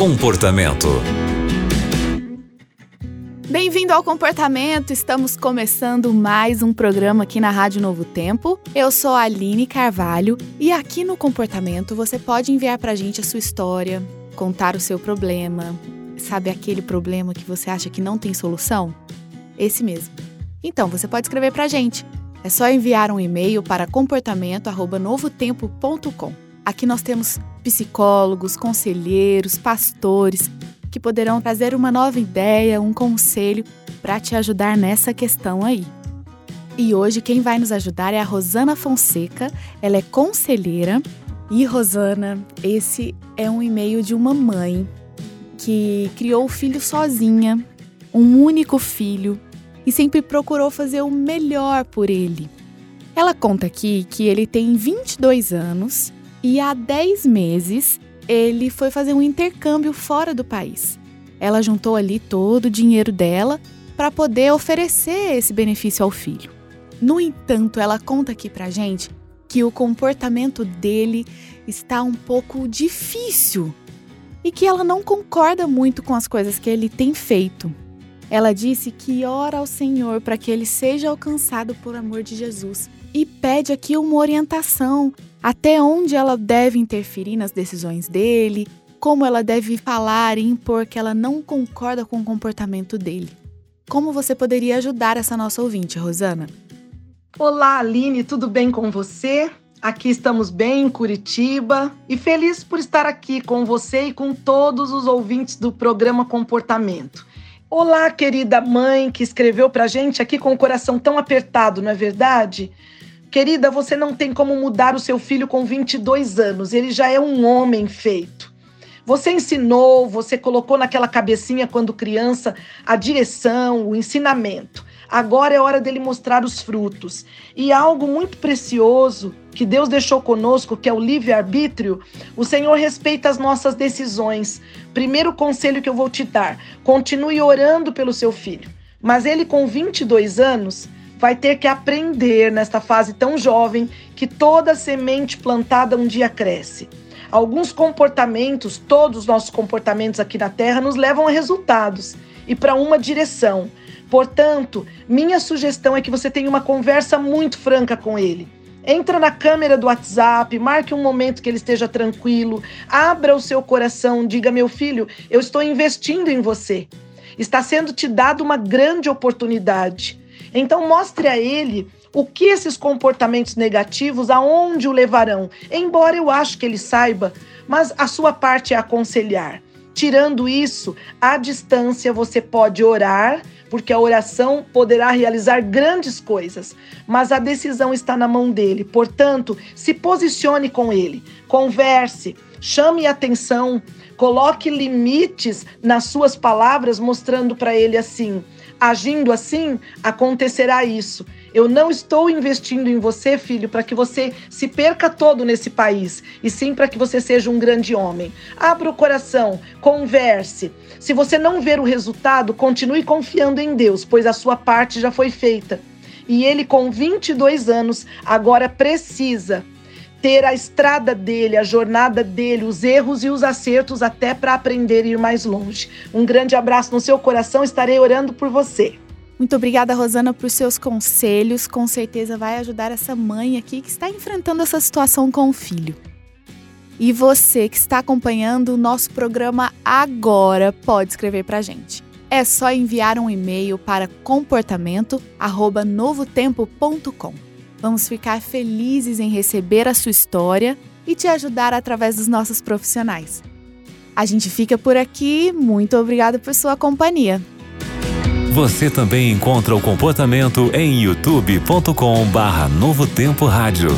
Comportamento. Bem-vindo ao Comportamento. Estamos começando mais um programa aqui na Rádio Novo Tempo. Eu sou a Aline Carvalho e aqui no Comportamento você pode enviar pra gente a sua história, contar o seu problema. Sabe aquele problema que você acha que não tem solução? Esse mesmo. Então, você pode escrever pra gente. É só enviar um e-mail para comportamento@novotempo.com. Aqui nós temos psicólogos, conselheiros, pastores que poderão trazer uma nova ideia, um conselho para te ajudar nessa questão aí. E hoje quem vai nos ajudar é a Rosana Fonseca, ela é conselheira. E Rosana, esse é um e-mail de uma mãe que criou o filho sozinha, um único filho, e sempre procurou fazer o melhor por ele. Ela conta aqui que ele tem 22 anos e há 10 meses ele foi fazer um intercâmbio fora do país. Ela juntou ali todo o dinheiro dela para poder oferecer esse benefício ao filho. No entanto, ela conta aqui pra gente que o comportamento dele está um pouco difícil e que ela não concorda muito com as coisas que ele tem feito. Ela disse que ora ao Senhor para que ele seja alcançado por amor de Jesus e pede aqui uma orientação até onde ela deve interferir nas decisões dele, como ela deve falar e impor que ela não concorda com o comportamento dele. Como você poderia ajudar essa nossa ouvinte, Rosana? Olá, Aline, tudo bem com você? Aqui estamos bem em Curitiba e feliz por estar aqui com você e com todos os ouvintes do programa Comportamento. Olá, querida mãe que escreveu pra gente aqui com o coração tão apertado, não é verdade? Querida, você não tem como mudar o seu filho com 22 anos, ele já é um homem feito. Você ensinou, você colocou naquela cabecinha quando criança a direção, o ensinamento. Agora é hora dele mostrar os frutos. E algo muito precioso que Deus deixou conosco, que é o livre-arbítrio, o Senhor respeita as nossas decisões. Primeiro conselho que eu vou te dar: continue orando pelo seu filho. Mas ele, com 22 anos, vai ter que aprender nesta fase tão jovem que toda semente plantada um dia cresce. Alguns comportamentos, todos os nossos comportamentos aqui na Terra, nos levam a resultados e para uma direção. Portanto, minha sugestão é que você tenha uma conversa muito franca com ele. Entra na câmera do WhatsApp, marque um momento que ele esteja tranquilo, abra o seu coração, diga: meu filho, eu estou investindo em você. Está sendo te dado uma grande oportunidade. Então mostre a ele o que esses comportamentos negativos, aonde o levarão. Embora eu acho que ele saiba, mas a sua parte é aconselhar. Tirando isso, à distância você pode orar, porque a oração poderá realizar grandes coisas, mas a decisão está na mão dele. Portanto, se posicione com ele, converse, chame atenção, coloque limites nas suas palavras, mostrando para ele assim: Agindo assim, acontecerá isso. Eu não estou investindo em você, filho, para que você se perca todo nesse país, e sim para que você seja um grande homem. Abra o coração, converse. Se você não ver o resultado, continue confiando em Deus, pois a sua parte já foi feita. E ele, com 22 anos, agora precisa ter a estrada dele, a jornada dele, os erros e os acertos até para aprender a ir mais longe. Um grande abraço no seu coração, estarei orando por você. Muito obrigada, Rosana, por seus conselhos. Com certeza vai ajudar essa mãe aqui que está enfrentando essa situação com o filho. E você que está acompanhando o nosso programa agora, pode escrever para a gente. É só enviar um e-mail para comportamento@novotempo.com. Vamos ficar felizes em receber a sua história e te ajudar através dos nossos profissionais. A gente fica por aqui. Muito obrigada por sua companhia. Você também encontra o comportamento em youtube.com/barra Novo Tempo Rádio.